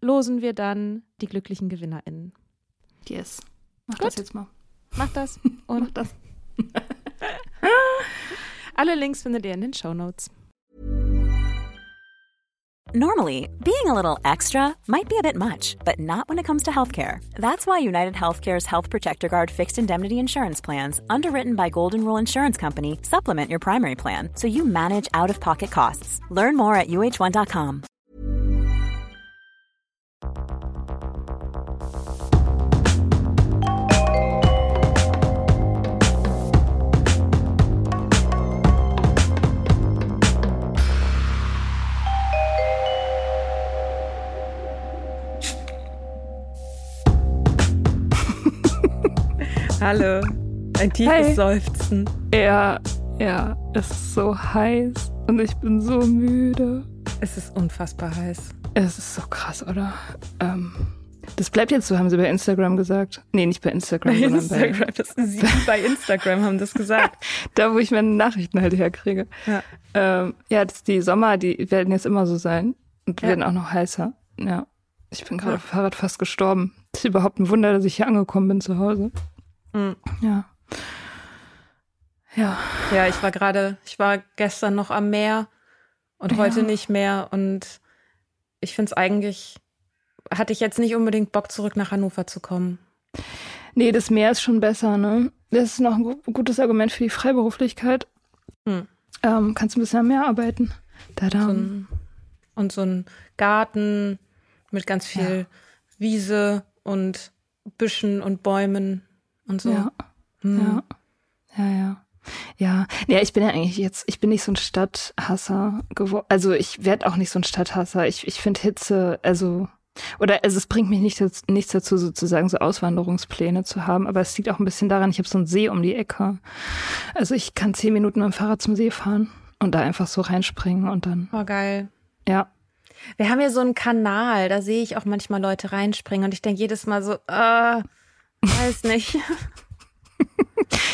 losen wir dann die glücklichen GewinnerInnen. Yes. Mach Gut. das jetzt mal. Macht das Mach und das. alle Links findet ihr in den Show Notes. Normally, being a little extra might be a bit much, but not when it comes to healthcare. That's why United Healthcare's Health Protector Guard fixed indemnity insurance plans, underwritten by Golden Rule Insurance Company, supplement your primary plan so you manage out of pocket costs. Learn more at uh1.com. Hallo. Ein tiefes Hi. Seufzen. Ja, ja, es ist so heiß und ich bin so müde. Es ist unfassbar heiß. Es ist so krass, oder? Ähm, das bleibt jetzt so, haben sie bei Instagram gesagt. Nee, nicht bei Instagram, Bei sondern Instagram, das Sie bei Instagram haben das gesagt. bei da, wo ich meine Nachrichten halt herkriege. Ja. Ähm, ja, das, die Sommer, die werden jetzt immer so sein und Ja. werden auch noch heißer. Ja. Ich bin gerade Ja. auf dem Fahrrad fast gestorben. Das ist überhaupt ein Wunder, dass ich hier angekommen bin zu Hause. Mhm. Ja. Ja. Ja, ich war gerade, ich war gestern noch am Meer und Ja. heute nicht mehr. Und ich finde es eigentlich, hatte ich jetzt nicht unbedingt Bock, zurück nach Hannover zu kommen. Nee, das Meer ist schon besser, ne? Das ist noch ein gu- gutes Argument für die Freiberuflichkeit. Hm. Ähm, kannst du ein bisschen am Meer arbeiten? Da. So und so ein Garten mit ganz viel Wiese und Büschen und Bäumen und so. Ja, Hm. ja, ja, ja. Ja, ja, ich bin ja eigentlich jetzt, ich bin nicht so ein Stadthasser geworden. Also ich werde auch nicht so ein Stadthasser. Ich, ich finde Hitze, also, oder also es bringt mich nicht, nichts dazu, sozusagen so Auswanderungspläne zu haben, aber es liegt auch ein bisschen daran, ich habe so einen See um die Ecke. Also ich kann zehn Minuten mit dem Fahrrad zum See fahren und da einfach so reinspringen und dann, War geil. ja, Wir haben ja so einen Kanal, da sehe ich auch manchmal Leute reinspringen und ich denke jedes Mal so, äh, weiß nicht.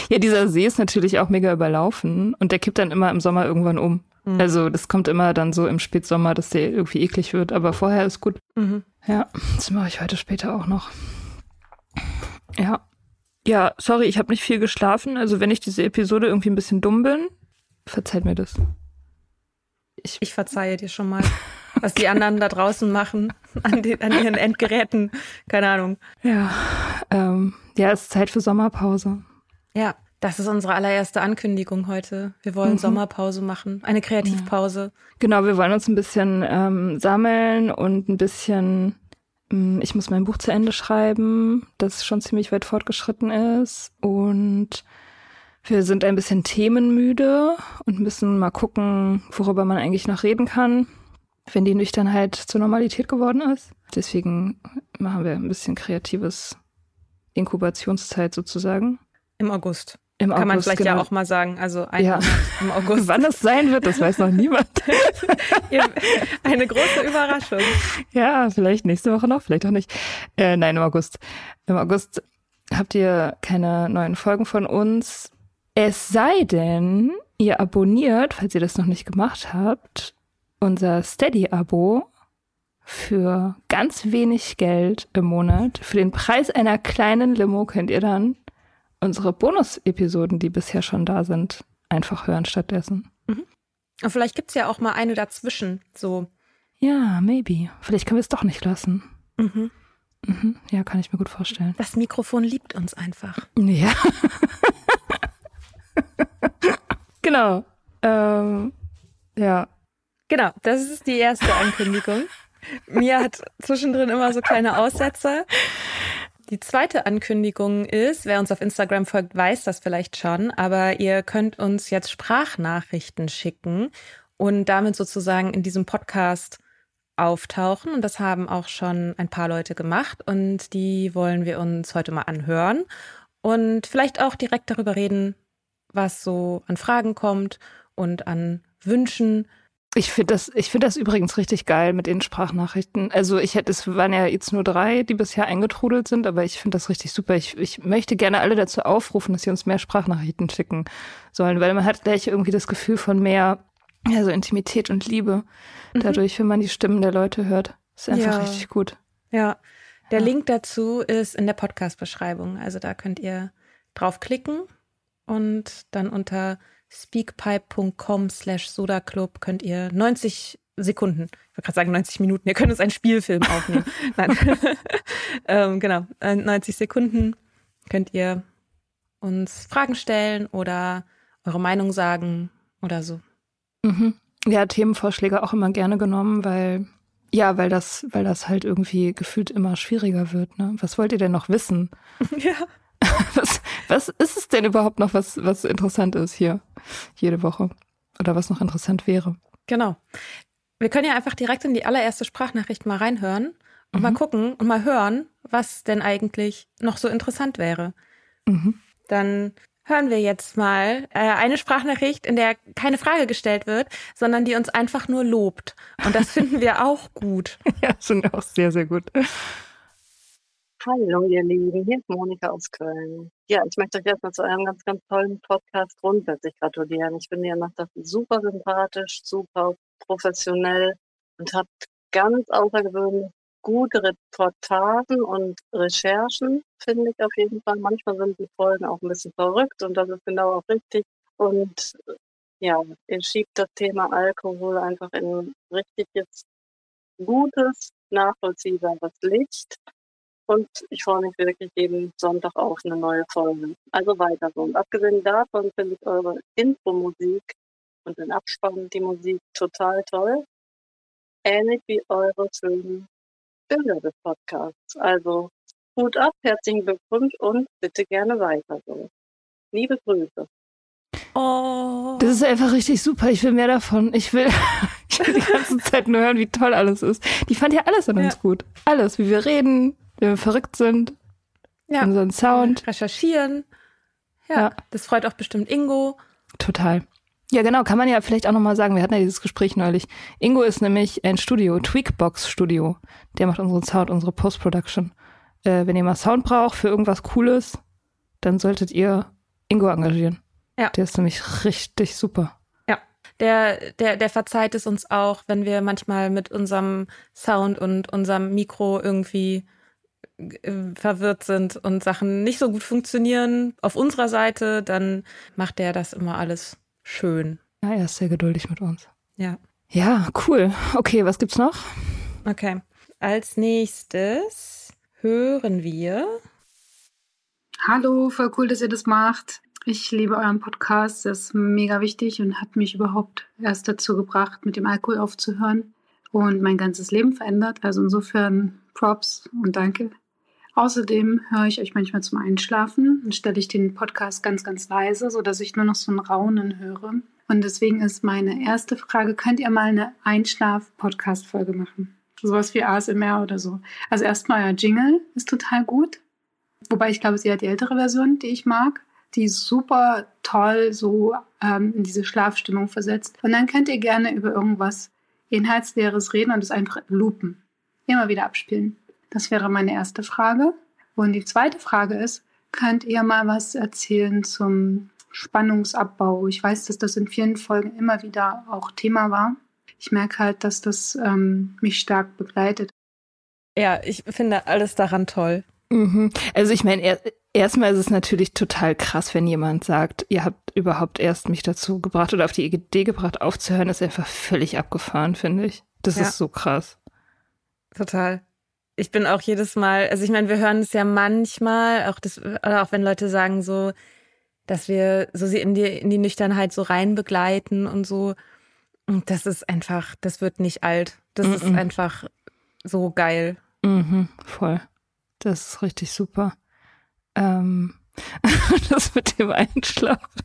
Ja, dieser See ist natürlich auch mega überlaufen und der kippt dann immer im Sommer irgendwann um. Mhm. Also das kommt immer dann so im Spätsommer, dass der irgendwie eklig wird, aber vorher ist gut. Mhm. Ja, das mache ich heute später auch noch. Ja. Ja, sorry, ich habe nicht viel geschlafen. Also wenn ich diese Episode irgendwie ein bisschen dumm bin, verzeiht mir das. Ich verzeihe dir schon mal, was die anderen da draußen machen an, den, an ihren Endgeräten. Keine Ahnung. Ja, ähm, ja, es ist Zeit für Sommerpause. Ja, das ist unsere allererste Ankündigung heute. Wir wollen Mhm. Sommerpause machen, eine Kreativpause. Genau, wir wollen uns ein bisschen ähm, sammeln und ein bisschen, ähm, ich muss mein Buch zu Ende schreiben, das schon ziemlich weit fortgeschritten ist. Und wir sind ein bisschen themenmüde und müssen mal gucken, worüber man eigentlich noch reden kann, wenn die Nüchternheit zur Normalität geworden ist. Deswegen machen wir ein bisschen kreatives Inkubationszeit sozusagen. Im August. Im Kann man August, vielleicht genau. ja auch mal sagen. Also ein Ja. Im August. Wann es sein wird, das weiß noch niemand. Eine große Überraschung. Ja, vielleicht nächste Woche noch, vielleicht auch nicht. Äh, nein, im August. Im August habt ihr keine neuen Folgen von uns. Es sei denn, ihr abonniert, falls ihr das noch nicht gemacht habt, unser Steady-Abo für ganz wenig Geld im Monat. Für den Preis einer kleinen Limo könnt ihr dann unsere Bonus-Episoden, die bisher schon da sind, einfach hören stattdessen. Mhm. Und vielleicht gibt es ja auch mal eine dazwischen, so. Ja, maybe. Vielleicht können wir es doch nicht lassen. Mhm. Mhm. Ja, kann ich mir gut vorstellen. Das Mikrofon liebt uns einfach. Ja. genau. Ähm, ja. Genau, das ist die erste Ankündigung. Mia hat zwischendrin immer so kleine Aussetzer. Die zweite Ankündigung ist, wer uns auf Instagram folgt, weiß das vielleicht schon, aber ihr könnt uns jetzt Sprachnachrichten schicken und damit sozusagen in diesem Podcast auftauchen. Und das haben auch schon ein paar Leute gemacht und die wollen wir uns heute mal anhören und vielleicht auch direkt darüber reden, was so an Fragen kommt und an Wünschen. Ich finde das, ich finde das übrigens richtig geil mit den Sprachnachrichten. Also ich hätte, es waren ja jetzt nur drei, die bisher eingetrudelt sind, aber ich finde das richtig super. Ich, ich möchte gerne alle dazu aufrufen, dass sie uns mehr Sprachnachrichten schicken sollen, weil man hat gleich irgendwie das Gefühl von mehr, ja, so Intimität und Liebe. Mhm. Dadurch, wenn man die Stimmen der Leute hört. Ist einfach ja. richtig gut. Ja. Der ja. Link dazu ist in der Podcast-Beschreibung. Also da könnt ihr draufklicken und dann unter speakpipe.com slash sodaclub könnt ihr 90 Sekunden, ich wollte gerade sagen 90 Minuten, ihr könnt uns einen Spielfilm aufnehmen. Nein. ähm, genau, 90 Sekunden könnt ihr uns Fragen stellen oder eure Meinung sagen oder so. Mhm. Ja, Themenvorschläge auch immer gerne genommen, weil ja, weil das, weil das halt irgendwie gefühlt immer schwieriger wird. Ne? Was wollt ihr denn noch wissen? Ja. Was, was ist es denn überhaupt noch, was, was interessant ist hier jede Woche? Oder was noch interessant wäre? Genau. Wir können ja einfach direkt in die allererste Sprachnachricht mal reinhören und mhm. mal gucken und mal hören, was denn eigentlich noch so interessant wäre. Mhm. Dann hören wir jetzt mal äh, eine Sprachnachricht, in der keine Frage gestellt wird, sondern die uns einfach nur lobt. Und das finden wir auch gut. ja, sind auch sehr, sehr gut. Hallo, ihr Lieben, hier ist Monika aus Köln. Ja, ich möchte euch erstmal zu einem ganz, ganz tollen Podcast grundsätzlich gratulieren. Ich finde, ihr macht das super sympathisch, super professionell und habt ganz außergewöhnlich gute Reportagen und Recherchen, finde ich auf jeden Fall. Manchmal sind die Folgen auch ein bisschen verrückt und das ist genau auch richtig. Und ja, ihr schiebt das Thema Alkohol einfach in richtig jetzt gutes, nachvollziehbares Licht. Und ich freue mich wirklich jeden Sonntag auf eine neue Folge. Also weiter so. Und abgesehen davon finde ich eure Intro-Musik und den Abspann, die Musik total toll. Ähnlich wie eure schönen Bilder des Podcasts. Also Hut ab, herzlichen Glückwunsch und bitte gerne weiter so. Liebe Grüße. Oh. Das ist einfach richtig super. Ich will mehr davon. Ich will, ich will die ganze Zeit nur hören, wie toll alles ist. Die fand ja alles an uns ja. gut. Alles, wie wir reden, wie wir verrückt sind. Ja. Unseren Sound. Recherchieren. Ja, ja. Das freut auch bestimmt Ingo. Total. Ja, genau, kann man ja vielleicht auch nochmal sagen, wir hatten ja dieses Gespräch neulich. Ingo ist nämlich ein Studio, Tweakbox Studio. Der macht unseren Sound, unsere Post-Production. Äh, wenn ihr mal Sound braucht für irgendwas Cooles, dann solltet ihr Ingo engagieren. Ja. Der ist nämlich richtig super. Ja. Der, der, der verzeiht es uns auch, wenn wir manchmal mit unserem Sound und unserem Mikro irgendwie verwirrt sind und Sachen nicht so gut funktionieren auf unserer Seite, dann macht der das immer alles schön. Ja, er ist sehr geduldig mit uns. Ja. Ja, cool. Okay, was gibt's noch? Okay. Als nächstes hören wir. Hallo, voll cool, dass ihr das macht. Ich liebe euren Podcast, das ist mega wichtig und hat mich überhaupt erst dazu gebracht, mit dem Alkohol aufzuhören und mein ganzes Leben verändert. Also insofern Props und danke. Außerdem höre ich euch manchmal zum Einschlafen und stelle ich den Podcast ganz, ganz leise, sodass ich nur noch so ein Raunen höre. Und deswegen ist meine erste Frage, könnt ihr mal eine Einschlaf-Podcast-Folge machen? Sowas wie ASMR oder so. Also erstmal euer Jingle ist total gut. Wobei ich glaube, sie hat die ältere Version, die ich mag, die super toll so ähm, in diese Schlafstimmung versetzt. Und dann könnt ihr gerne über irgendwas Inhaltsleeres reden und es einfach loopen. Immer wieder abspielen. Das wäre meine erste Frage. Und die zweite Frage ist, könnt ihr mal was erzählen zum Spannungsabbau? Ich weiß, dass das in vielen Folgen immer wieder auch Thema war. Ich merke halt, dass das ähm, mich stark begleitet. Ja, ich finde alles daran toll. Mhm. Also ich meine, er, erstmal ist es natürlich total krass, wenn jemand sagt, ihr habt überhaupt erst mich dazu gebracht oder auf die Idee gebracht, aufzuhören, das ist einfach völlig abgefahren, finde ich. Das ja. ist so krass. Total. Ich bin auch jedes Mal, also ich meine, wir hören es ja manchmal, auch das, oder auch wenn Leute sagen so, dass wir so sie in die, in die Nüchternheit so rein begleiten und so. Und das ist einfach, das wird nicht alt. Das mm -mm. ist einfach so geil. Mhm, voll. Das ist richtig super. Ähm, das mit dem Einschlafen.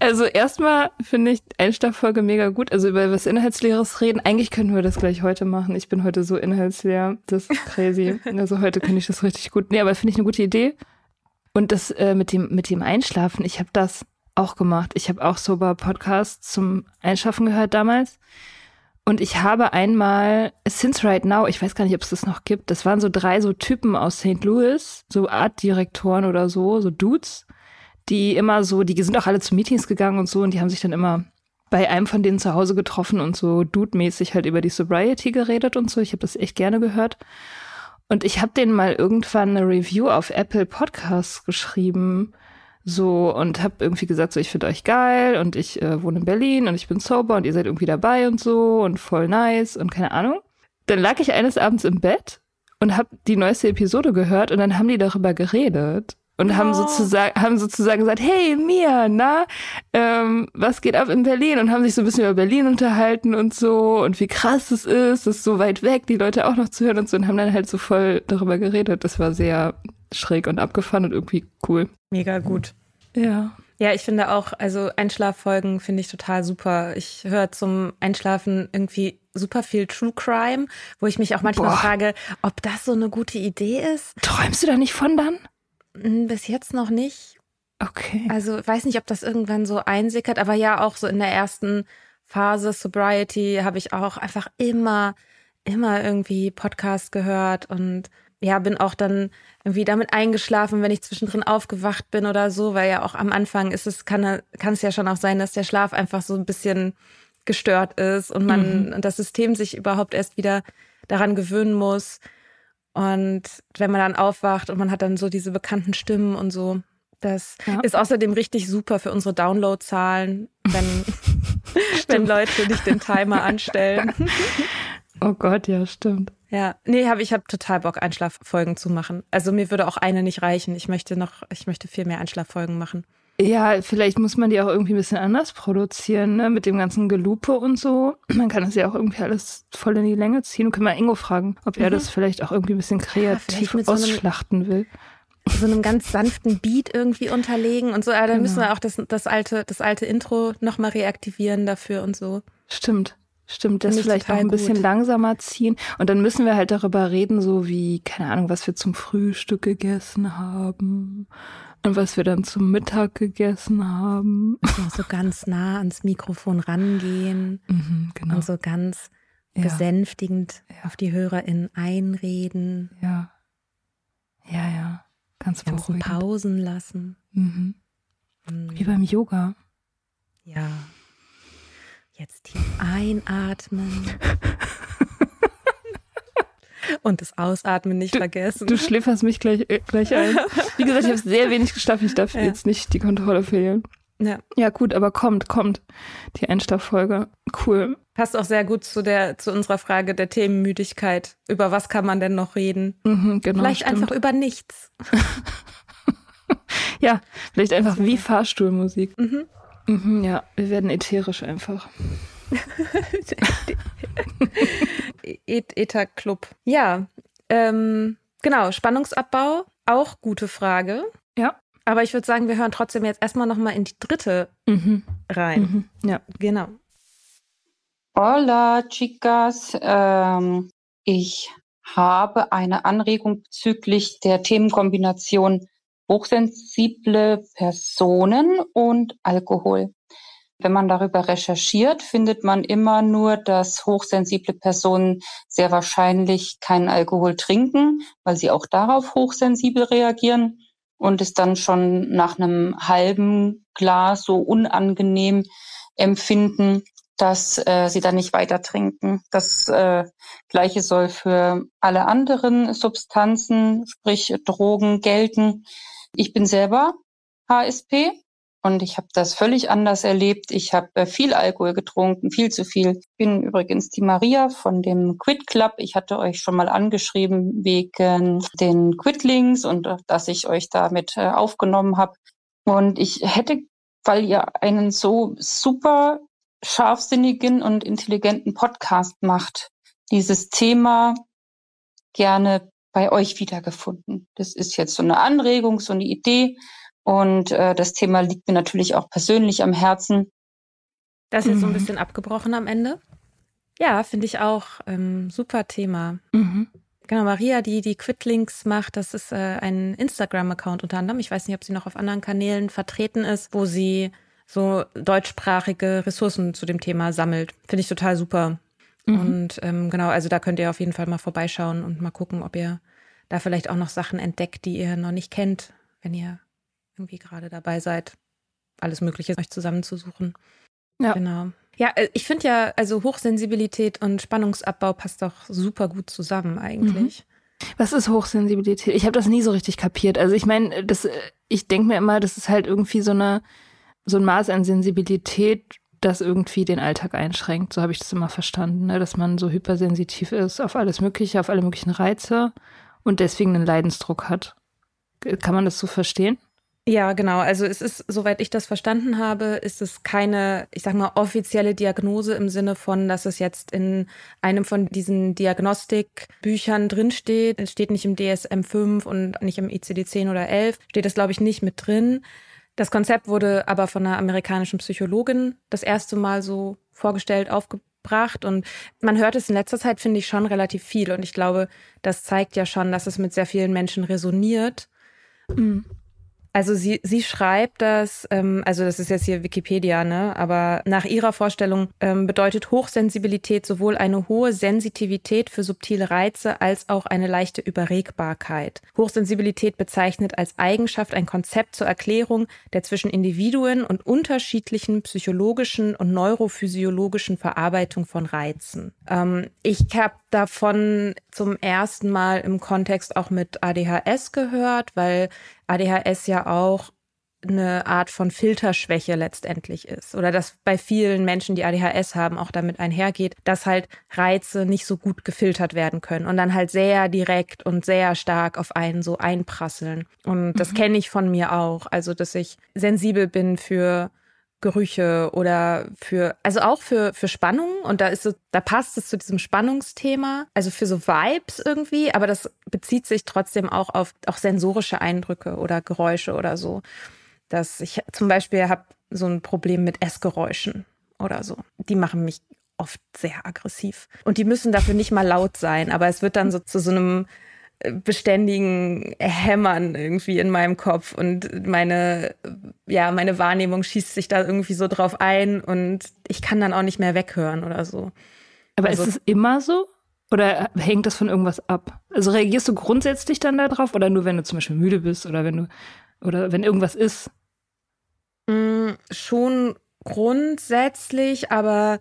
Also erstmal finde ich Einschlaffolge mega gut. Also über was Inhaltsleeres reden. Eigentlich könnten wir das gleich heute machen. Ich bin heute so inhaltsleer. Das ist crazy. Also heute kann ich das richtig gut. Nee, aber finde ich eine gute Idee. Und das äh, mit dem mit dem Einschlafen, ich habe das auch gemacht. Ich habe auch sober Podcasts zum Einschlafen gehört damals. Und ich habe einmal Since Right Now, ich weiß gar nicht, ob es das noch gibt, das waren so drei so Typen aus St. Louis, so Artdirektoren oder so, so Dudes, die immer so, die sind auch alle zu Meetings gegangen und so und die haben sich dann immer bei einem von denen zu Hause getroffen und so dude-mäßig halt über die Sobriety geredet und so. Ich habe das echt gerne gehört. Und ich habe denen mal irgendwann eine Review auf Apple Podcasts geschrieben so und habe irgendwie gesagt, so ich finde euch geil und ich äh, wohne in Berlin und ich bin sober und ihr seid irgendwie dabei und so und voll nice und keine Ahnung. Dann lag ich eines Abends im Bett und habe die neueste Episode gehört und dann haben die darüber geredet und oh. haben sozusagen haben sozusagen gesagt, hey Mia, na, ähm, was geht ab in Berlin und haben sich so ein bisschen über Berlin unterhalten und so und wie krass es ist, es ist so weit weg, die Leute auch noch zu hören und so und haben dann halt so voll darüber geredet. Das war sehr schräg und abgefahren und irgendwie cool. Mega gut. Ja. Ja, ich finde auch, also Einschlaffolgen finde ich total super. Ich höre zum Einschlafen irgendwie super viel True Crime, wo ich mich auch manchmal Boah. frage, ob das so eine gute Idee ist. Träumst du da nicht von dann? Hm, bis jetzt noch nicht. Okay. Also weiß nicht, ob das irgendwann so einsickert, aber ja, auch so in der ersten Phase Sobriety habe ich auch einfach immer, immer irgendwie Podcast gehört und ja, bin auch dann irgendwie damit eingeschlafen, wenn ich zwischendrin aufgewacht bin oder so, weil ja auch am Anfang ist es, kann, kann es ja schon auch sein, dass der Schlaf einfach so ein bisschen gestört ist und man mhm. das System sich überhaupt erst wieder daran gewöhnen muss. Und wenn man dann aufwacht und man hat dann so diese bekannten Stimmen und so, das ja. ist außerdem richtig super für unsere Downloadzahlen, wenn, wenn Leute nicht den Timer anstellen. Oh Gott, ja, stimmt. Ja, nee, hab, ich habe total Bock, Einschlaffolgen zu machen. Also mir würde auch eine nicht reichen. Ich möchte noch, ich möchte viel mehr Einschlaffolgen machen. Ja, vielleicht muss man die auch irgendwie ein bisschen anders produzieren, ne? Mit dem ganzen Gelupe und so. Man kann das ja auch irgendwie alles voll in die Länge ziehen. Und können wir Ingo fragen, ob er mhm. das vielleicht auch irgendwie ein bisschen kreativ ja, ausschlachten so will. So einem ganz sanften Beat irgendwie unterlegen und so. Aber dann genau. müssen wir auch das, das alte, das alte Intro nochmal reaktivieren dafür und so. Stimmt. Stimmt, das vielleicht auch ein bisschen gut. langsamer ziehen. Und dann müssen wir halt darüber reden, so wie, keine Ahnung, was wir zum Frühstück gegessen haben und was wir dann zum Mittag gegessen haben. Also so ganz nah ans Mikrofon rangehen mhm, genau. und so ganz ja. besänftigend ja. auf die HörerInnen einreden. Ja. Ja, ja. Ganz Ganzen beruhigend. Pausen lassen. Mhm. Mhm. Wie beim Yoga. Ja. Jetzt tief einatmen. Und das Ausatmen nicht du, vergessen. Du schläferst mich gleich, äh, gleich ein. Wie gesagt, ich habe sehr wenig geschlafen. Ich darf ja. jetzt nicht die Kontrolle verlieren. Ja. ja, gut, aber kommt, kommt. Die Einstafffolge. Cool. Passt auch sehr gut zu der, zu unserer Frage der Themenmüdigkeit. Über was kann man denn noch reden? Mhm, genau, vielleicht stimmt. einfach über nichts. ja, vielleicht einfach wie Fahrstuhlmusik. Mhm. Mhm, ja, wir werden ätherisch einfach. Ether Club. Ja, ähm, genau, Spannungsabbau, auch gute Frage. Ja. Aber ich würde sagen, wir hören trotzdem jetzt erstmal nochmal in die dritte mhm. rein. Mhm. Ja, genau. Hola, chicas. Ähm, ich habe eine Anregung bezüglich der Themenkombination hochsensible Personen und Alkohol. Wenn man darüber recherchiert, findet man immer nur, dass hochsensible Personen sehr wahrscheinlich keinen Alkohol trinken, weil sie auch darauf hochsensibel reagieren und es dann schon nach einem halben Glas so unangenehm empfinden, dass äh, sie dann nicht weiter trinken. Das äh, gleiche soll für alle anderen Substanzen, sprich Drogen, gelten. Ich bin selber HSP und ich habe das völlig anders erlebt. Ich habe äh, viel Alkohol getrunken, viel zu viel. Ich bin übrigens die Maria von dem Quit Club. Ich hatte euch schon mal angeschrieben wegen den Quitlings und äh, dass ich euch damit äh, aufgenommen habe. Und ich hätte, weil ihr einen so super scharfsinnigen und intelligenten Podcast macht, dieses Thema gerne bei euch wiedergefunden. Das ist jetzt so eine Anregung, so eine Idee. Und äh, das Thema liegt mir natürlich auch persönlich am Herzen. Das ist jetzt mhm. so ein mhm. bisschen abgebrochen am Ende. Ja, finde ich auch ähm, super Thema. Mhm. Genau, Maria, die die Quitlinks macht, das ist äh, ein Instagram-Account unter anderem. Ich weiß nicht, ob sie noch auf anderen Kanälen vertreten ist, wo sie so deutschsprachige Ressourcen zu dem Thema sammelt. Finde ich total super. Mhm. Und ähm, genau, also da könnt ihr auf jeden Fall mal vorbeischauen und mal gucken, ob ihr da vielleicht auch noch Sachen entdeckt, die ihr noch nicht kennt, wenn ihr irgendwie gerade dabei seid, alles Mögliche euch zusammenzusuchen. Ja. Genau. Ja, äh, ich finde ja, also Hochsensibilität und Spannungsabbau passt doch super gut zusammen eigentlich. Mhm. Was ist Hochsensibilität? Ich habe das nie so richtig kapiert. Also ich meine, das, ich denke mir immer, das ist halt irgendwie so eine so ein Maß an Sensibilität, das irgendwie den Alltag einschränkt. So habe ich das immer verstanden, ne? dass man so hypersensitiv ist auf alles Mögliche, auf alle möglichen Reize und deswegen einen Leidensdruck hat. Kann man das so verstehen? Ja, genau. Also es ist, soweit ich das verstanden habe, ist es keine, ich sag mal, offizielle Diagnose im Sinne von, dass es jetzt in einem von diesen Diagnostikbüchern drinsteht. Es steht nicht im DSM 5 und nicht im ICD 10 oder 11. Steht es, glaube ich, nicht mit drin. Das Konzept wurde aber von einer amerikanischen Psychologin das erste Mal so vorgestellt, aufgebracht und man hört es in letzter Zeit, finde ich, schon relativ viel und ich glaube, das zeigt ja schon, dass es mit sehr vielen Menschen resoniert. Mhm. Also sie, sie schreibt das, ähm, also das ist jetzt hier Wikipedia, ne? Aber nach ihrer Vorstellung ähm, bedeutet Hochsensibilität sowohl eine hohe Sensitivität für subtile Reize als auch eine leichte Überregbarkeit. Hochsensibilität bezeichnet als Eigenschaft ein Konzept zur Erklärung der zwischen Individuen und unterschiedlichen psychologischen und neurophysiologischen Verarbeitung von Reizen. Ähm, ich habe davon zum ersten Mal im Kontext auch mit ADHS gehört, weil ADHS ja auch eine Art von Filterschwäche letztendlich ist oder dass bei vielen Menschen, die ADHS haben, auch damit einhergeht, dass halt Reize nicht so gut gefiltert werden können und dann halt sehr direkt und sehr stark auf einen so einprasseln. Und das mhm. kenne ich von mir auch, also dass ich sensibel bin für Gerüche oder für, also auch für, für Spannung. Und da ist so, da passt es zu diesem Spannungsthema. Also für so Vibes irgendwie, aber das bezieht sich trotzdem auch auf auch sensorische Eindrücke oder Geräusche oder so. Dass ich zum Beispiel habe so ein Problem mit Essgeräuschen oder so. Die machen mich oft sehr aggressiv. Und die müssen dafür nicht mal laut sein, aber es wird dann so zu so einem beständigen Hämmern irgendwie in meinem Kopf und meine, ja, meine Wahrnehmung schießt sich da irgendwie so drauf ein und ich kann dann auch nicht mehr weghören oder so. Aber also, ist es immer so? Oder hängt das von irgendwas ab? Also reagierst du grundsätzlich dann darauf oder nur wenn du zum Beispiel müde bist oder wenn du, oder wenn irgendwas ist? Mm, schon grundsätzlich, aber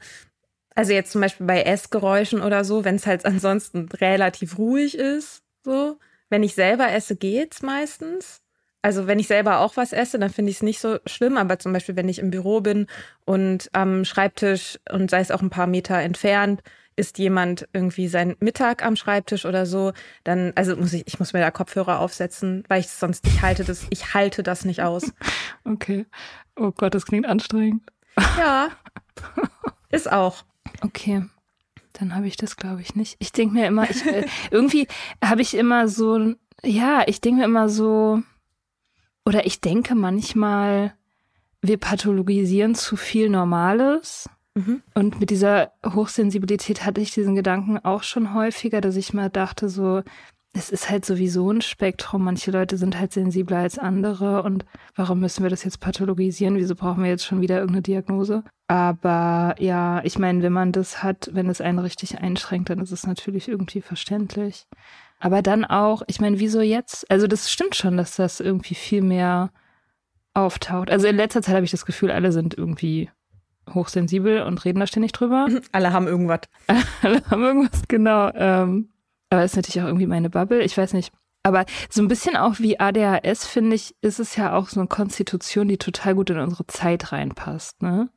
also jetzt zum Beispiel bei Essgeräuschen oder so, wenn es halt ansonsten relativ ruhig ist, so, wenn ich selber esse, geht's meistens. Also wenn ich selber auch was esse, dann finde ich es nicht so schlimm. Aber zum Beispiel, wenn ich im Büro bin und am Schreibtisch und sei es auch ein paar Meter entfernt, ist jemand irgendwie sein Mittag am Schreibtisch oder so, dann, also muss ich, ich muss mir da Kopfhörer aufsetzen, weil ich sonst, ich halte das, ich halte das nicht aus. Okay. Oh Gott, das klingt anstrengend. Ja. Ist auch. Okay dann habe ich das, glaube ich, nicht. Ich denke mir immer, ich, äh, irgendwie habe ich immer so, ja, ich denke mir immer so, oder ich denke manchmal, wir pathologisieren zu viel Normales. Mhm. Und mit dieser Hochsensibilität hatte ich diesen Gedanken auch schon häufiger, dass ich mal dachte, so, es ist halt sowieso ein Spektrum. Manche Leute sind halt sensibler als andere und warum müssen wir das jetzt pathologisieren? Wieso brauchen wir jetzt schon wieder irgendeine Diagnose? Aber ja, ich meine, wenn man das hat, wenn es einen richtig einschränkt, dann ist es natürlich irgendwie verständlich. Aber dann auch, ich meine, wieso jetzt? Also das stimmt schon, dass das irgendwie viel mehr auftaucht. Also in letzter Zeit habe ich das Gefühl, alle sind irgendwie hochsensibel und reden da ständig drüber. Alle haben irgendwas. alle haben irgendwas, genau. Ähm, aber ist natürlich auch irgendwie meine Bubble. Ich weiß nicht. Aber so ein bisschen auch wie ADHS, finde ich, ist es ja auch so eine Konstitution, die total gut in unsere Zeit reinpasst, ne?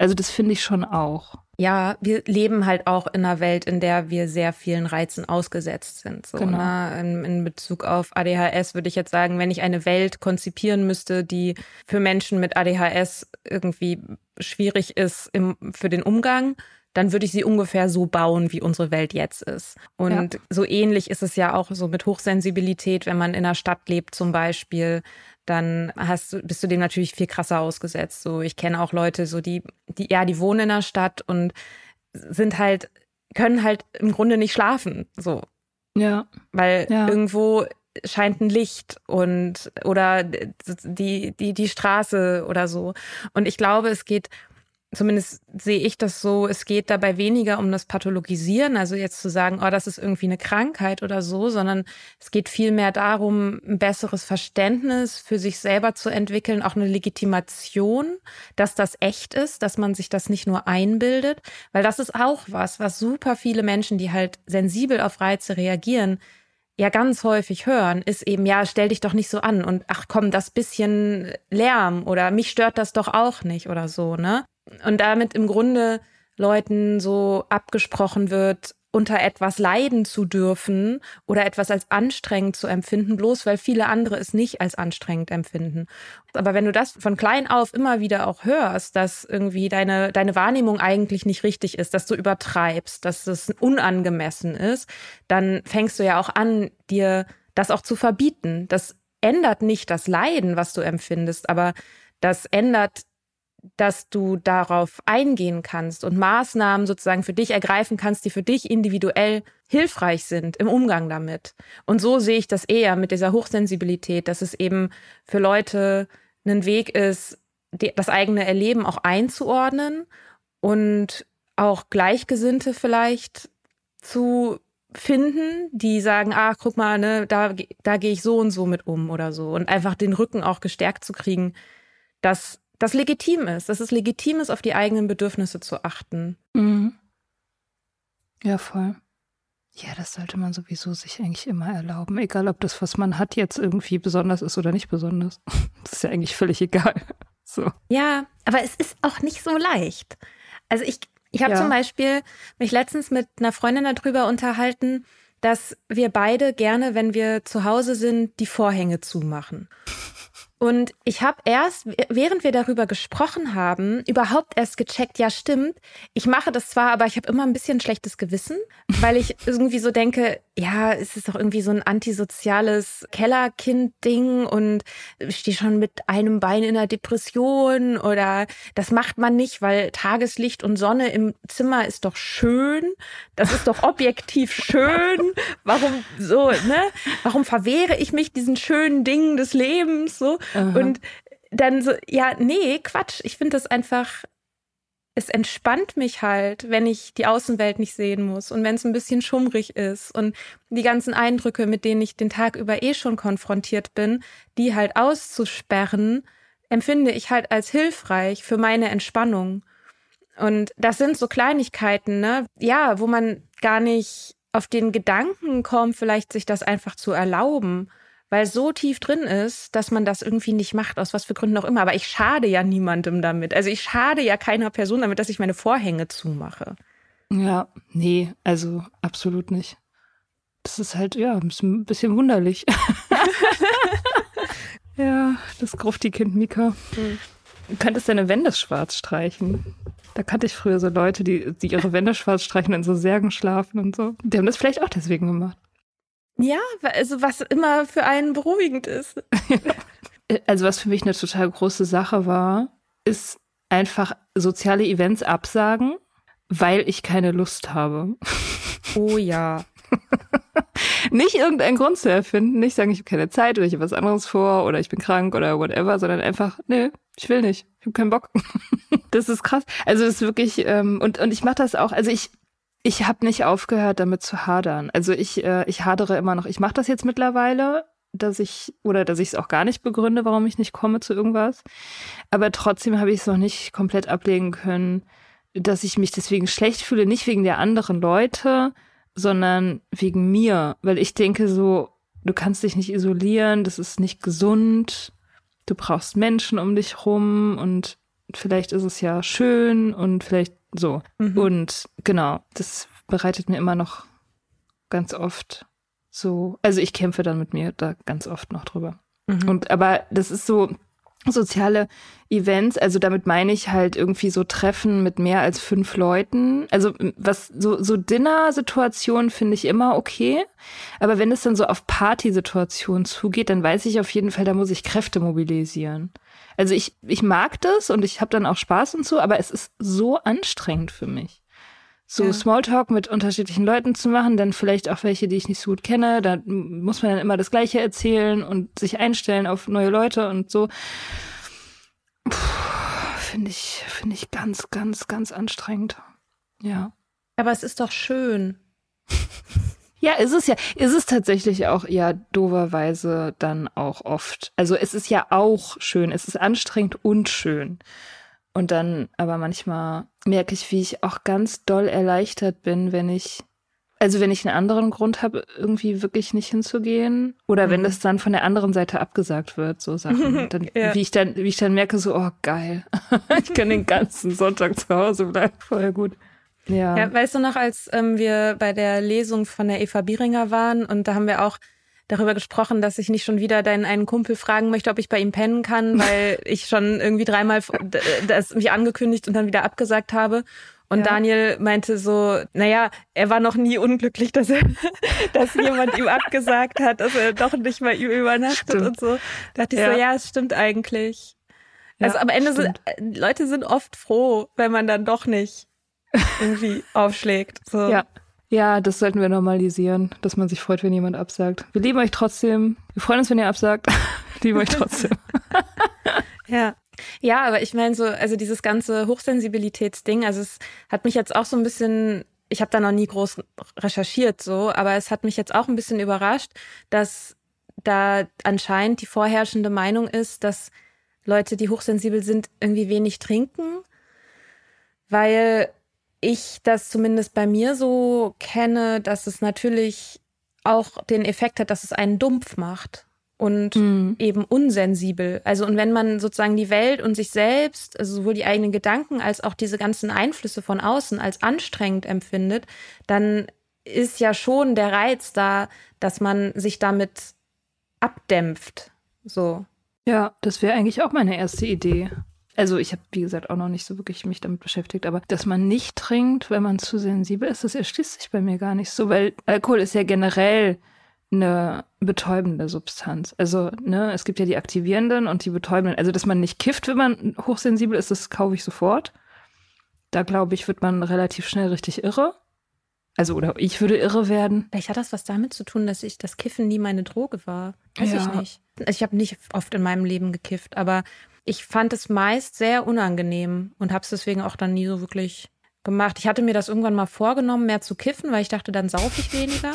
Also das finde ich schon auch. Ja, wir leben halt auch in einer Welt, in der wir sehr vielen Reizen ausgesetzt sind. So, genau. ne? in, in Bezug auf ADHS würde ich jetzt sagen, wenn ich eine Welt konzipieren müsste, die für Menschen mit ADHS irgendwie schwierig ist im, für den Umgang, dann würde ich sie ungefähr so bauen, wie unsere Welt jetzt ist. Und ja. so ähnlich ist es ja auch so mit Hochsensibilität, wenn man in einer Stadt lebt zum Beispiel, dann hast bist du dem natürlich viel krasser ausgesetzt. So, ich kenne auch Leute, so die, die, ja, die wohnen in der Stadt und sind halt, können halt im Grunde nicht schlafen. So. Ja. Weil ja. irgendwo scheint ein Licht und oder die, die, die Straße oder so. Und ich glaube, es geht zumindest sehe ich das so, es geht dabei weniger um das Pathologisieren, also jetzt zu sagen, oh, das ist irgendwie eine Krankheit oder so, sondern es geht vielmehr darum, ein besseres Verständnis für sich selber zu entwickeln, auch eine Legitimation, dass das echt ist, dass man sich das nicht nur einbildet, weil das ist auch was, was super viele Menschen, die halt sensibel auf Reize reagieren, ja ganz häufig hören, ist eben, ja, stell dich doch nicht so an und ach komm, das bisschen Lärm oder mich stört das doch auch nicht oder so, ne? Und damit im Grunde Leuten so abgesprochen wird, unter etwas leiden zu dürfen oder etwas als anstrengend zu empfinden, bloß weil viele andere es nicht als anstrengend empfinden. Aber wenn du das von klein auf immer wieder auch hörst, dass irgendwie deine, deine Wahrnehmung eigentlich nicht richtig ist, dass du übertreibst, dass es unangemessen ist, dann fängst du ja auch an, dir das auch zu verbieten. Das ändert nicht das Leiden, was du empfindest, aber das ändert dass du darauf eingehen kannst und Maßnahmen sozusagen für dich ergreifen kannst, die für dich individuell hilfreich sind im Umgang damit. Und so sehe ich das eher mit dieser Hochsensibilität, dass es eben für Leute ein Weg ist, das eigene Erleben auch einzuordnen und auch Gleichgesinnte vielleicht zu finden, die sagen, ah, guck mal, ne, da, da gehe ich so und so mit um oder so. Und einfach den Rücken auch gestärkt zu kriegen, dass das legitim ist, dass es legitim ist, auf die eigenen Bedürfnisse zu achten. Mhm. Ja, voll. Ja, das sollte man sowieso sich eigentlich immer erlauben, egal ob das, was man hat, jetzt irgendwie besonders ist oder nicht besonders. Das ist ja eigentlich völlig egal. So. Ja, aber es ist auch nicht so leicht. Also ich, ich habe ja. zum Beispiel mich letztens mit einer Freundin darüber unterhalten, dass wir beide gerne, wenn wir zu Hause sind, die Vorhänge zumachen. Und ich habe erst, während wir darüber gesprochen haben, überhaupt erst gecheckt, ja stimmt, ich mache das zwar, aber ich habe immer ein bisschen schlechtes Gewissen, weil ich irgendwie so denke, ja, es ist doch irgendwie so ein antisoziales Kellerkind-Ding und ich stehe schon mit einem Bein in der Depression oder das macht man nicht, weil Tageslicht und Sonne im Zimmer ist doch schön, das ist doch objektiv schön, warum so, ne? Warum verwehre ich mich diesen schönen Dingen des Lebens so? Und dann so, ja, nee, Quatsch. Ich finde das einfach, es entspannt mich halt, wenn ich die Außenwelt nicht sehen muss und wenn es ein bisschen schummrig ist und die ganzen Eindrücke, mit denen ich den Tag über eh schon konfrontiert bin, die halt auszusperren, empfinde ich halt als hilfreich für meine Entspannung. Und das sind so Kleinigkeiten, ne? Ja, wo man gar nicht auf den Gedanken kommt, vielleicht sich das einfach zu erlauben weil so tief drin ist, dass man das irgendwie nicht macht, aus was für Gründen auch immer. Aber ich schade ja niemandem damit. Also ich schade ja keiner Person damit, dass ich meine Vorhänge zumache. Ja, nee, also absolut nicht. Das ist halt, ja, ein bisschen wunderlich. ja, das Grufti-Kind Mika. Mhm. Du könntest deine Wände schwarz streichen. Da kannte ich früher so Leute, die, die ihre Wände schwarz streichen und in so Särgen schlafen und so. Die haben das vielleicht auch deswegen gemacht. Ja, also was immer für einen beruhigend ist. also was für mich eine total große Sache war, ist einfach soziale Events absagen, weil ich keine Lust habe. Oh ja. nicht irgendeinen Grund zu erfinden, nicht sagen, ich habe keine Zeit oder ich habe was anderes vor oder ich bin krank oder whatever, sondern einfach, nee, ich will nicht, ich habe keinen Bock. das ist krass. Also das ist wirklich, ähm, und, und ich mache das auch, also ich, ich habe nicht aufgehört, damit zu hadern. Also ich, äh, ich hadere immer noch. Ich mache das jetzt mittlerweile, dass ich, oder dass ich es auch gar nicht begründe, warum ich nicht komme zu irgendwas. Aber trotzdem habe ich es noch nicht komplett ablegen können, dass ich mich deswegen schlecht fühle, nicht wegen der anderen Leute, sondern wegen mir, weil ich denke so, du kannst dich nicht isolieren, das ist nicht gesund, du brauchst Menschen um dich rum und vielleicht ist es ja schön und vielleicht so. Mhm. Und genau, das bereitet mir immer noch ganz oft so, also ich kämpfe dann mit mir da ganz oft noch drüber. Mhm. Und aber das ist so, soziale Events, also damit meine ich halt irgendwie so Treffen mit mehr als fünf Leuten. Also was so so Dinner-Situationen finde ich immer okay, aber wenn es dann so auf Party-Situationen zugeht, dann weiß ich auf jeden Fall, da muss ich Kräfte mobilisieren. Also ich ich mag das und ich habe dann auch Spaß und so, aber es ist so anstrengend für mich so ja. Smalltalk mit unterschiedlichen Leuten zu machen, dann vielleicht auch welche, die ich nicht so gut kenne. Da muss man dann immer das Gleiche erzählen und sich einstellen auf neue Leute und so. Finde ich, finde ich ganz, ganz, ganz anstrengend. Ja. Aber es ist doch schön. Ja, ist es ja, ist es tatsächlich auch ja doverweise dann auch oft. Also es ist ja auch schön, es ist anstrengend und schön. Und dann aber manchmal merke ich, wie ich auch ganz doll erleichtert bin, wenn ich, also wenn ich einen anderen Grund habe, irgendwie wirklich nicht hinzugehen. Oder mhm. wenn das dann von der anderen Seite abgesagt wird, so Sachen. Dann, ja. wie ich dann, wie ich dann merke, so, oh geil. ich kann den ganzen Sonntag zu Hause bleiben. Voll gut. Ja. ja, weißt du noch, als ähm, wir bei der Lesung von der Eva Bieringer waren und da haben wir auch darüber gesprochen, dass ich nicht schon wieder deinen einen Kumpel fragen möchte, ob ich bei ihm pennen kann, weil ich schon irgendwie dreimal das mich angekündigt und dann wieder abgesagt habe. Und ja. Daniel meinte so, naja, er war noch nie unglücklich, dass er, dass jemand ihm abgesagt hat, dass er doch nicht mal ihm übernachtet stimmt. und so. Da dachte ich ja. so, ja, es stimmt eigentlich. Ja, also am Ende stimmt. sind Leute sind oft froh, wenn man dann doch nicht irgendwie aufschlägt. So. Ja. Ja, das sollten wir normalisieren, dass man sich freut, wenn jemand absagt. Wir lieben euch trotzdem. Wir freuen uns, wenn ihr absagt. lieben euch trotzdem. ja. Ja, aber ich meine so, also dieses ganze Hochsensibilitätsding, also es hat mich jetzt auch so ein bisschen, ich habe da noch nie groß recherchiert so, aber es hat mich jetzt auch ein bisschen überrascht, dass da anscheinend die vorherrschende Meinung ist, dass Leute, die hochsensibel sind, irgendwie wenig trinken, weil ich das zumindest bei mir so kenne, dass es natürlich auch den Effekt hat, dass es einen dumpf macht und mhm. eben unsensibel. Also und wenn man sozusagen die Welt und sich selbst, also sowohl die eigenen Gedanken als auch diese ganzen Einflüsse von außen als anstrengend empfindet, dann ist ja schon der Reiz da, dass man sich damit abdämpft. So. Ja, das wäre eigentlich auch meine erste Idee. Also ich habe, wie gesagt, auch noch nicht so wirklich mich damit beschäftigt, aber dass man nicht trinkt, wenn man zu sensibel ist, das erschließt sich bei mir gar nicht so, weil Alkohol ist ja generell eine betäubende Substanz. Also, ne, es gibt ja die aktivierenden und die betäubenden. Also, dass man nicht kifft, wenn man hochsensibel ist, das kaufe ich sofort. Da glaube ich, wird man relativ schnell richtig irre. Also, oder ich würde irre werden. Vielleicht hat das was damit zu tun, dass ich das Kiffen nie meine Droge war. Weiß ja. ich nicht. Also ich habe nicht oft in meinem Leben gekifft, aber ich fand es meist sehr unangenehm und habe es deswegen auch dann nie so wirklich gemacht. Ich hatte mir das irgendwann mal vorgenommen, mehr zu kiffen, weil ich dachte, dann saufe ich weniger.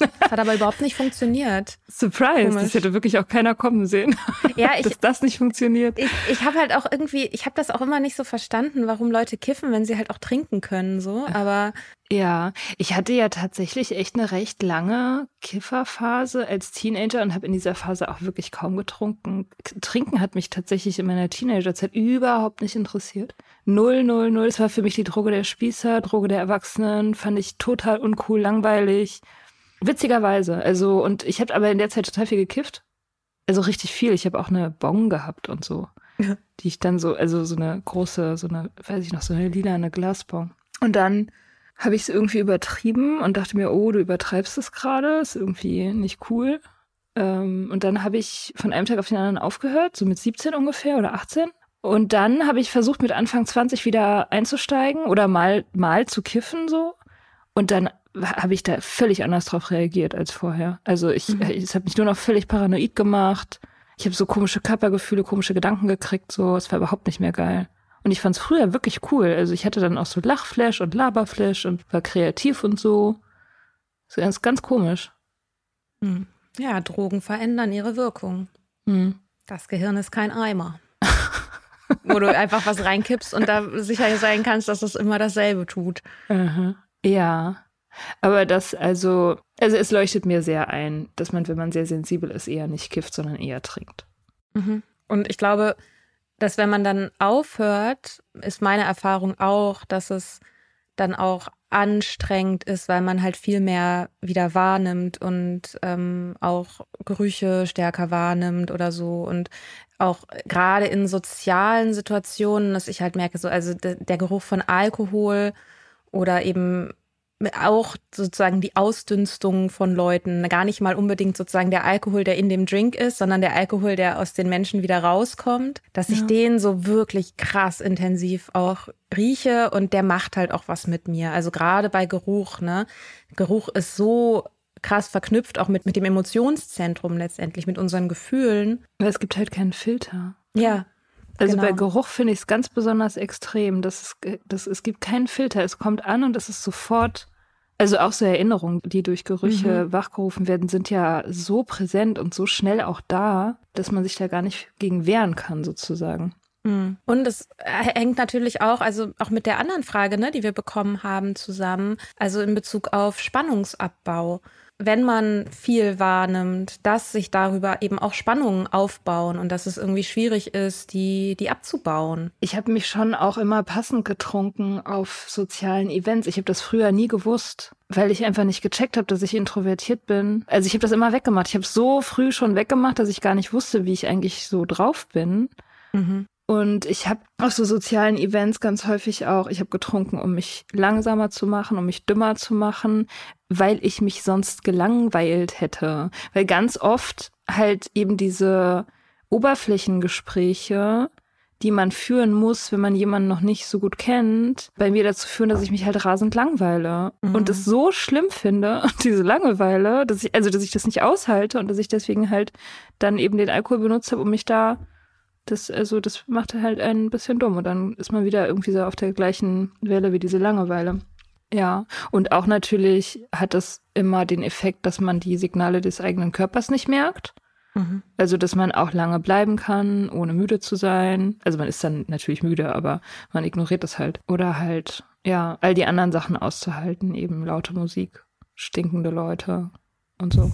Hat aber überhaupt nicht funktioniert. Surprise, Komisch. das hätte wirklich auch keiner kommen sehen. Ja, ich, dass das nicht funktioniert. Ich, ich habe halt auch irgendwie, ich habe das auch immer nicht so verstanden, warum Leute kiffen, wenn sie halt auch trinken können, so. Aber ja, ich hatte ja tatsächlich echt eine recht lange Kifferphase als Teenager und habe in dieser Phase auch wirklich kaum getrunken. Trinken hat mich tatsächlich in meiner Teenagerzeit überhaupt nicht interessiert. Null, null, null. Es war für mich die Droge der Spießer, Droge der Erwachsenen, fand ich total uncool, langweilig. Witzigerweise. Also, und ich habe aber in der Zeit total viel gekifft. Also richtig viel. Ich habe auch eine Bong gehabt und so. Ja. Die ich dann so, also so eine große, so eine, weiß ich noch, so eine lila, eine Glasbong. Und dann habe ich es irgendwie übertrieben und dachte mir, oh, du übertreibst es gerade, ist irgendwie nicht cool. Ähm, und dann habe ich von einem Tag auf den anderen aufgehört, so mit 17 ungefähr oder 18. Und dann habe ich versucht, mit Anfang 20 wieder einzusteigen oder mal, mal zu kiffen so. Und dann habe ich da völlig anders drauf reagiert als vorher. Also ich, mhm. es hat mich nur noch völlig paranoid gemacht. Ich habe so komische Körpergefühle, komische Gedanken gekriegt, so, es war überhaupt nicht mehr geil. Und ich fand es früher wirklich cool. Also ich hatte dann auch so Lachflash und Laberflash und war kreativ und so. So ganz, ganz komisch. Hm. Ja, Drogen verändern ihre Wirkung. Hm. Das Gehirn ist kein Eimer. Wo du einfach was reinkippst und da sicher sein kannst, dass es immer dasselbe tut. Aha. Ja. Aber das, also, also es leuchtet mir sehr ein, dass man, wenn man sehr sensibel ist, eher nicht kifft, sondern eher trinkt. Mhm. Und ich glaube, dass wenn man dann aufhört, ist meine Erfahrung auch, dass es dann auch anstrengend ist, weil man halt viel mehr wieder wahrnimmt und ähm, auch Gerüche stärker wahrnimmt oder so und auch gerade in sozialen Situationen, dass ich halt merke, so also der, der Geruch von Alkohol oder eben auch sozusagen die Ausdünstung von Leuten, gar nicht mal unbedingt sozusagen der Alkohol, der in dem Drink ist, sondern der Alkohol, der aus den Menschen wieder rauskommt, dass ja. ich den so wirklich krass intensiv auch rieche und der macht halt auch was mit mir. Also gerade bei Geruch, ne? Geruch ist so krass verknüpft auch mit, mit dem Emotionszentrum letztendlich, mit unseren Gefühlen. Es gibt halt keinen Filter. Ja, also genau. bei Geruch finde ich es ganz besonders extrem. Das ist, das, es gibt keinen Filter. Es kommt an und es ist sofort also auch so Erinnerungen, die durch Gerüche mhm. wachgerufen werden, sind ja so präsent und so schnell auch da, dass man sich da gar nicht gegen wehren kann, sozusagen. Mhm. Und es hängt natürlich auch, also auch mit der anderen Frage, ne, die wir bekommen haben zusammen, also in Bezug auf Spannungsabbau wenn man viel wahrnimmt, dass sich darüber eben auch Spannungen aufbauen und dass es irgendwie schwierig ist, die, die abzubauen. Ich habe mich schon auch immer passend getrunken auf sozialen Events. Ich habe das früher nie gewusst, weil ich einfach nicht gecheckt habe, dass ich introvertiert bin. Also ich habe das immer weggemacht. Ich habe so früh schon weggemacht, dass ich gar nicht wusste, wie ich eigentlich so drauf bin. Mhm. Und ich habe auf so sozialen Events ganz häufig auch, ich habe getrunken, um mich langsamer zu machen, um mich dümmer zu machen, weil ich mich sonst gelangweilt hätte. Weil ganz oft halt eben diese Oberflächengespräche, die man führen muss, wenn man jemanden noch nicht so gut kennt, bei mir dazu führen, dass ich mich halt rasend langweile mhm. und es so schlimm finde, diese Langeweile, dass ich, also dass ich das nicht aushalte und dass ich deswegen halt dann eben den Alkohol benutzt habe, um mich da das, also, das macht halt ein bisschen dumm und dann ist man wieder irgendwie so auf der gleichen Welle wie diese Langeweile. Ja, und auch natürlich hat das immer den Effekt, dass man die Signale des eigenen Körpers nicht merkt. Mhm. Also, dass man auch lange bleiben kann, ohne müde zu sein. Also, man ist dann natürlich müde, aber man ignoriert das halt. Oder halt, ja, all die anderen Sachen auszuhalten, eben laute Musik, stinkende Leute und so.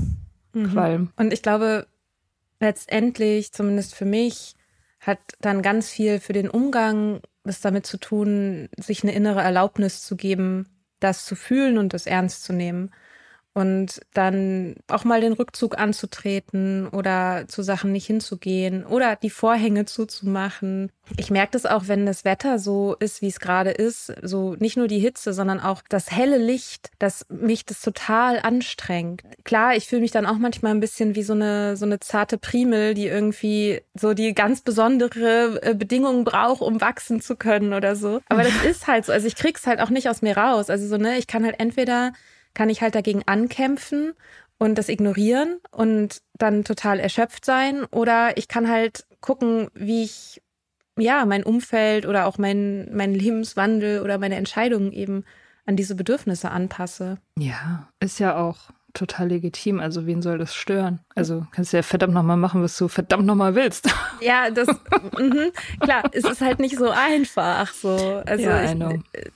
Mhm. Qualm. Und ich glaube, letztendlich, zumindest für mich, hat dann ganz viel für den Umgang das damit zu tun, sich eine innere Erlaubnis zu geben, das zu fühlen und das ernst zu nehmen und dann auch mal den Rückzug anzutreten oder zu Sachen nicht hinzugehen oder die Vorhänge zuzumachen. Ich merke das auch, wenn das Wetter so ist, wie es gerade ist, so nicht nur die Hitze, sondern auch das helle Licht, dass mich das total anstrengt. Klar, ich fühle mich dann auch manchmal ein bisschen wie so eine so eine zarte Primel, die irgendwie so die ganz besondere äh, Bedingungen braucht, um wachsen zu können oder so. Aber das ist halt so, also ich krieg's halt auch nicht aus mir raus. Also so ne, ich kann halt entweder kann ich halt dagegen ankämpfen und das ignorieren und dann total erschöpft sein. Oder ich kann halt gucken, wie ich ja mein Umfeld oder auch mein, mein Lebenswandel oder meine Entscheidungen eben an diese Bedürfnisse anpasse. Ja, ist ja auch total legitim. Also wen soll das stören? Also kannst du ja verdammt nochmal machen, was du verdammt nochmal willst. Ja, das mh, klar, es ist halt nicht so einfach. So, also ja, ich,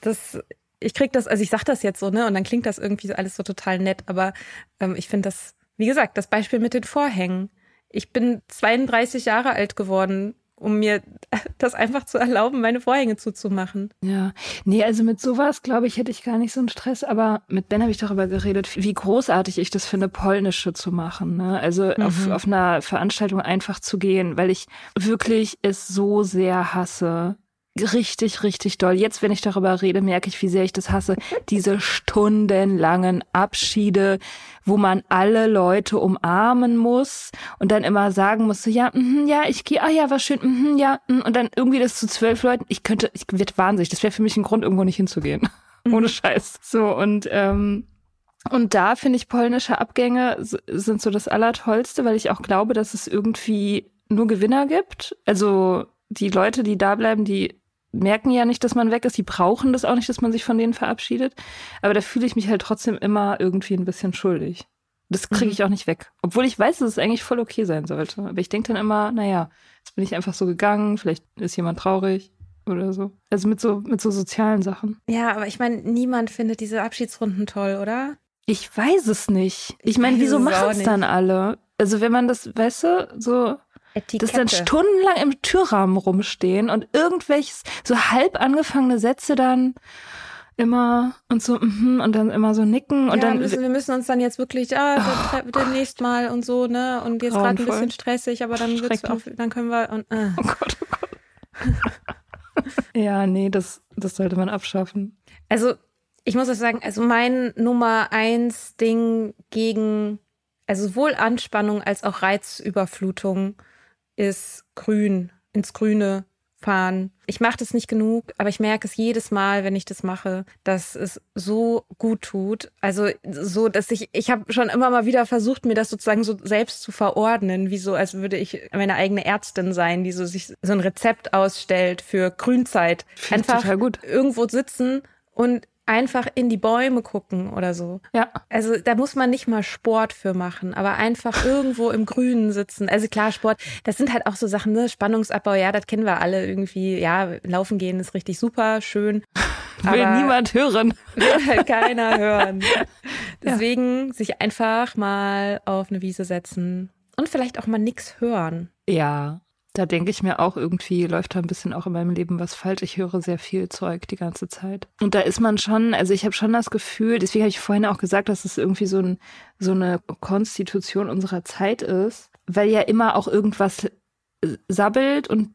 das ich krieg das, also ich sag das jetzt so, ne, und dann klingt das irgendwie alles so total nett, aber ähm, ich finde das, wie gesagt, das Beispiel mit den Vorhängen. Ich bin 32 Jahre alt geworden, um mir das einfach zu erlauben, meine Vorhänge zuzumachen. Ja, nee, also mit sowas, glaube ich, hätte ich gar nicht so einen Stress, aber mit Ben habe ich darüber geredet, wie großartig ich das finde, polnische zu machen. Ne? Also mhm. auf, auf einer Veranstaltung einfach zu gehen, weil ich wirklich es so sehr hasse, richtig, richtig doll. Jetzt, wenn ich darüber rede, merke ich, wie sehr ich das hasse. Diese stundenlangen Abschiede, wo man alle Leute umarmen muss und dann immer sagen muss, so, ja, mh, ja, ich gehe, ah ja, war schön, mh, ja, mh, und dann irgendwie das zu zwölf Leuten. Ich könnte, ich werde wahnsinnig. Das wäre für mich ein Grund, irgendwo nicht hinzugehen. Ohne Scheiß. So, und ähm, Und da finde ich polnische Abgänge sind so das Allertollste, weil ich auch glaube, dass es irgendwie nur Gewinner gibt. Also die Leute, die da bleiben, die merken ja nicht, dass man weg ist. Die brauchen das auch nicht, dass man sich von denen verabschiedet. Aber da fühle ich mich halt trotzdem immer irgendwie ein bisschen schuldig. Das kriege ich mhm. auch nicht weg. Obwohl ich weiß, dass es eigentlich voll okay sein sollte. Aber ich denke dann immer, naja, jetzt bin ich einfach so gegangen, vielleicht ist jemand traurig oder so. Also mit so, mit so sozialen Sachen. Ja, aber ich meine, niemand findet diese Abschiedsrunden toll, oder? Ich weiß es nicht. Ich meine, wieso machen es dann alle? Also wenn man das, weißt du, so Etikette. Das dann stundenlang im Türrahmen rumstehen und irgendwelches, so halb angefangene Sätze dann immer und so mm, und dann immer so nicken und ja, dann müssen, wir müssen uns dann jetzt wirklich ah, oh, demnächst mal und so ne? Und jetzt gerade ein bisschen stressig aber dann wird's auch, dann können wir und äh. oh Gott oh Gott. Ja nee das das sollte man abschaffen. Also ich muss auch sagen also mein Nummer eins Ding gegen also sowohl Anspannung als auch Reizüberflutung ist grün, ins Grüne fahren. Ich mache das nicht genug, aber ich merke es jedes Mal, wenn ich das mache, dass es so gut tut. Also so, dass ich, ich habe schon immer mal wieder versucht, mir das sozusagen so selbst zu verordnen, wie so, als würde ich meine eigene Ärztin sein, die so sich so ein Rezept ausstellt für Grünzeit. Einfach irgendwo sitzen und einfach in die Bäume gucken oder so. Ja. Also da muss man nicht mal Sport für machen, aber einfach irgendwo im Grünen sitzen. Also klar, Sport, das sind halt auch so Sachen, ne? Spannungsabbau, ja, das kennen wir alle irgendwie. Ja, laufen gehen ist richtig super, schön. Will niemand hören. Will halt keiner hören. Deswegen ja. sich einfach mal auf eine Wiese setzen und vielleicht auch mal nix hören. Ja, da denke ich mir auch irgendwie, läuft da ein bisschen auch in meinem Leben was falsch. Ich höre sehr viel Zeug die ganze Zeit. Und da ist man schon, also ich habe schon das Gefühl, deswegen habe ich vorhin auch gesagt, dass es irgendwie so, ein, so eine Konstitution unserer Zeit ist, weil ja immer auch irgendwas sabbelt und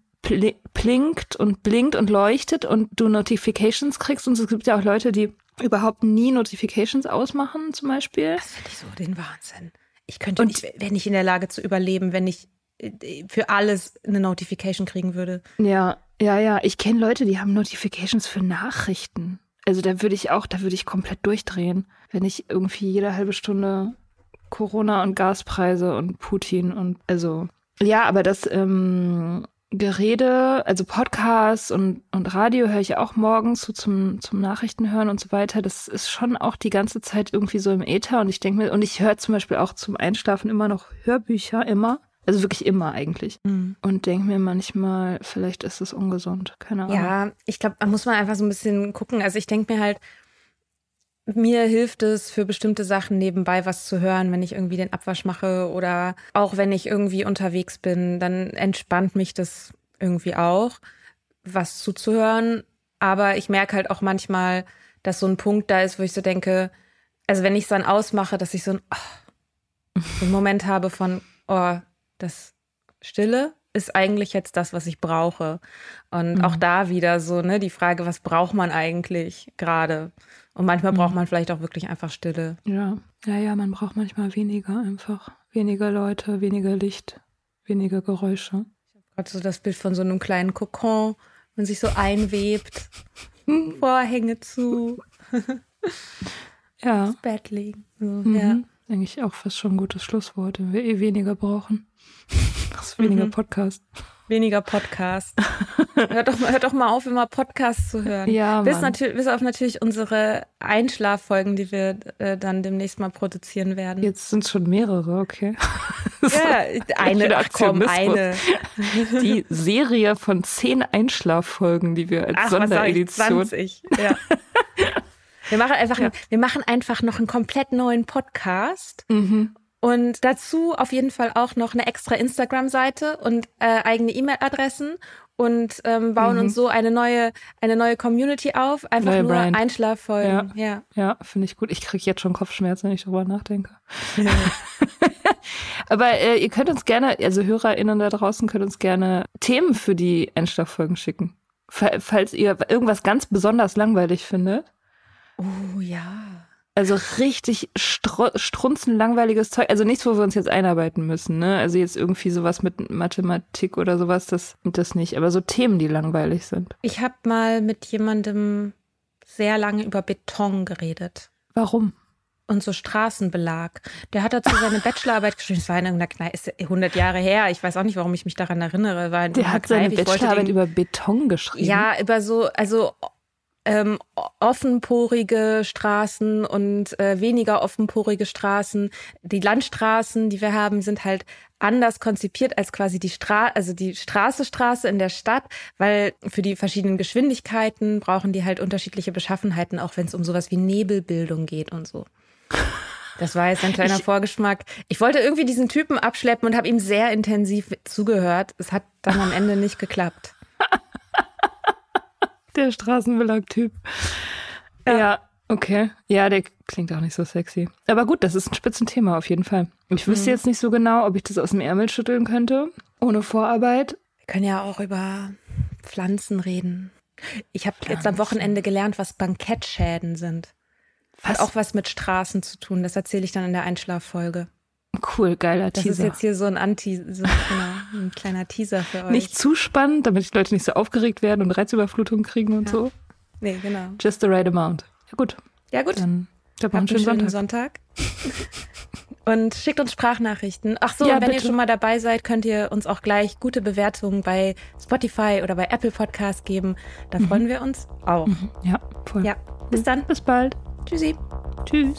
plinkt und blinkt und leuchtet und du Notifications kriegst. Und es gibt ja auch Leute, die überhaupt nie Notifications ausmachen, zum Beispiel. Das finde ich so den Wahnsinn. Ich könnte und, nicht, wäre nicht in der Lage zu überleben, wenn ich für alles eine Notification kriegen würde. Ja, ja, ja. Ich kenne Leute, die haben Notifications für Nachrichten. Also da würde ich auch, da würde ich komplett durchdrehen, wenn ich irgendwie jede halbe Stunde Corona und Gaspreise und Putin und also ja, aber das ähm, Gerede, also Podcasts und, und Radio höre ich auch morgens so zum, zum Nachrichten hören und so weiter. Das ist schon auch die ganze Zeit irgendwie so im Äther und ich denke mir, und ich höre zum Beispiel auch zum Einschlafen immer noch Hörbücher, immer. Also wirklich immer eigentlich. Mhm. Und denke mir manchmal, vielleicht ist es ungesund. Keine Ahnung. Ja, ich glaube, da muss man einfach so ein bisschen gucken. Also ich denke mir halt, mir hilft es für bestimmte Sachen nebenbei was zu hören, wenn ich irgendwie den Abwasch mache oder auch wenn ich irgendwie unterwegs bin, dann entspannt mich das irgendwie auch, was zuzuhören. Aber ich merke halt auch manchmal, dass so ein Punkt da ist, wo ich so denke, also wenn ich es dann ausmache, dass ich so ein, oh, so einen Moment habe von, oh, das Stille ist eigentlich jetzt das, was ich brauche. Und mhm. auch da wieder so, ne, die Frage, was braucht man eigentlich gerade? Und manchmal mhm. braucht man vielleicht auch wirklich einfach Stille. Ja, ja, ja, man braucht manchmal weniger einfach. Weniger Leute, weniger Licht, weniger Geräusche. Ich habe gerade so das Bild von so einem kleinen Kokon, man sich so einwebt, Vorhänge zu, ja. ins Bett legen. So, mhm. Ja. Eigentlich auch fast schon ein gutes Schlusswort, wenn wir eh weniger brauchen. Das ist weniger mhm. Podcast. Weniger Podcast. hört, doch mal, hört doch mal auf, immer Podcasts zu hören. Ja, bis, natürlich, bis auf natürlich unsere Einschlaffolgen, die wir äh, dann demnächst mal produzieren werden. Jetzt sind es schon mehrere, okay. ja, eine, ach komm, eine. Die Serie von zehn Einschlaffolgen, die wir als ach, Sonderedition. Was 20, ja. Wir machen einfach, ja. wir machen einfach noch einen komplett neuen Podcast. Mhm. Und dazu auf jeden Fall auch noch eine extra Instagram-Seite und äh, eigene E-Mail-Adressen und ähm, bauen mhm. uns so eine neue, eine neue Community auf. Einfach neue nur Brand. Einschlaffolgen. Ja, ja. ja finde ich gut. Ich kriege jetzt schon Kopfschmerzen, wenn ich darüber nachdenke. Ja. Aber äh, ihr könnt uns gerne, also HörerInnen da draußen, könnt uns gerne Themen für die Einschlaffolgen schicken. Falls ihr irgendwas ganz besonders langweilig findet. Oh ja. Also richtig strunzenlangweiliges Zeug. Also nichts, wo wir uns jetzt einarbeiten müssen. Ne? Also jetzt irgendwie sowas mit Mathematik oder sowas, das, das nicht. Aber so Themen, die langweilig sind. Ich habe mal mit jemandem sehr lange über Beton geredet. Warum? und so Straßenbelag. Der hat dazu seine Bachelorarbeit geschrieben. Das war in irgendeiner Kneipe, ist 100 Jahre her. Ich weiß auch nicht, warum ich mich daran erinnere. War der hat seine Bachelorarbeit über Beton geschrieben. Ja, über so, also ähm, offenporige Straßen und äh, weniger offenporige Straßen. Die Landstraßen, die wir haben, sind halt anders konzipiert als quasi die Straße, also die Straße Straße in der Stadt, weil für die verschiedenen Geschwindigkeiten brauchen die halt unterschiedliche Beschaffenheiten, auch wenn es um sowas wie Nebelbildung geht und so. Das war jetzt ein kleiner ich, Vorgeschmack. Ich wollte irgendwie diesen Typen abschleppen und habe ihm sehr intensiv zugehört. Es hat dann am Ende nicht geklappt. der Straßenbelag-Typ. Ja. ja. okay. Ja, der klingt auch nicht so sexy. Aber gut, das ist ein Spitzenthema auf jeden Fall. Ich mhm. wüsste jetzt nicht so genau, ob ich das aus dem Ärmel schütteln könnte, ohne Vorarbeit. Wir können ja auch über Pflanzen reden. Ich habe jetzt am Wochenende gelernt, was Bankettschäden sind. Was? Hat auch was mit Straßen zu tun. Das erzähle ich dann in der Einschlaffolge. Cool, geiler das Teaser. Das ist jetzt hier so ein Anti, so ein, genau, ein kleiner Teaser für euch. Nicht zu spannend, damit die Leute nicht so aufgeregt werden und Reizüberflutung kriegen und ja. so. Nee, genau. Just the right amount. Ja, gut. Ja, gut. Dann Habt einen schönen, schönen Sonntag. Sonntag. und schickt uns Sprachnachrichten. Ach so, ja, wenn bitte. ihr schon mal dabei seid, könnt ihr uns auch gleich gute Bewertungen bei Spotify oder bei Apple Podcast geben. Da mhm. freuen wir uns auch. Mhm. Ja, voll. Ja, bis dann. Bis bald. Tschüssi. Tschüss.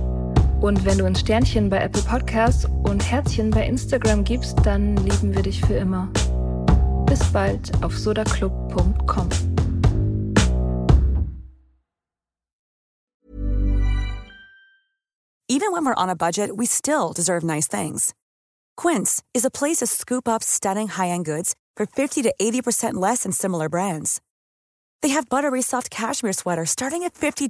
Und wenn du ein Sternchen bei Apple Podcasts und Herzchen bei Instagram gibst, dann lieben wir dich für immer. Bis bald auf sodaclub.com. Even when we're on a budget, we still deserve nice things. Quince is a place to scoop up stunning high-end goods for 50 to 80% less than similar brands. They have buttery soft cashmere sweaters starting at $50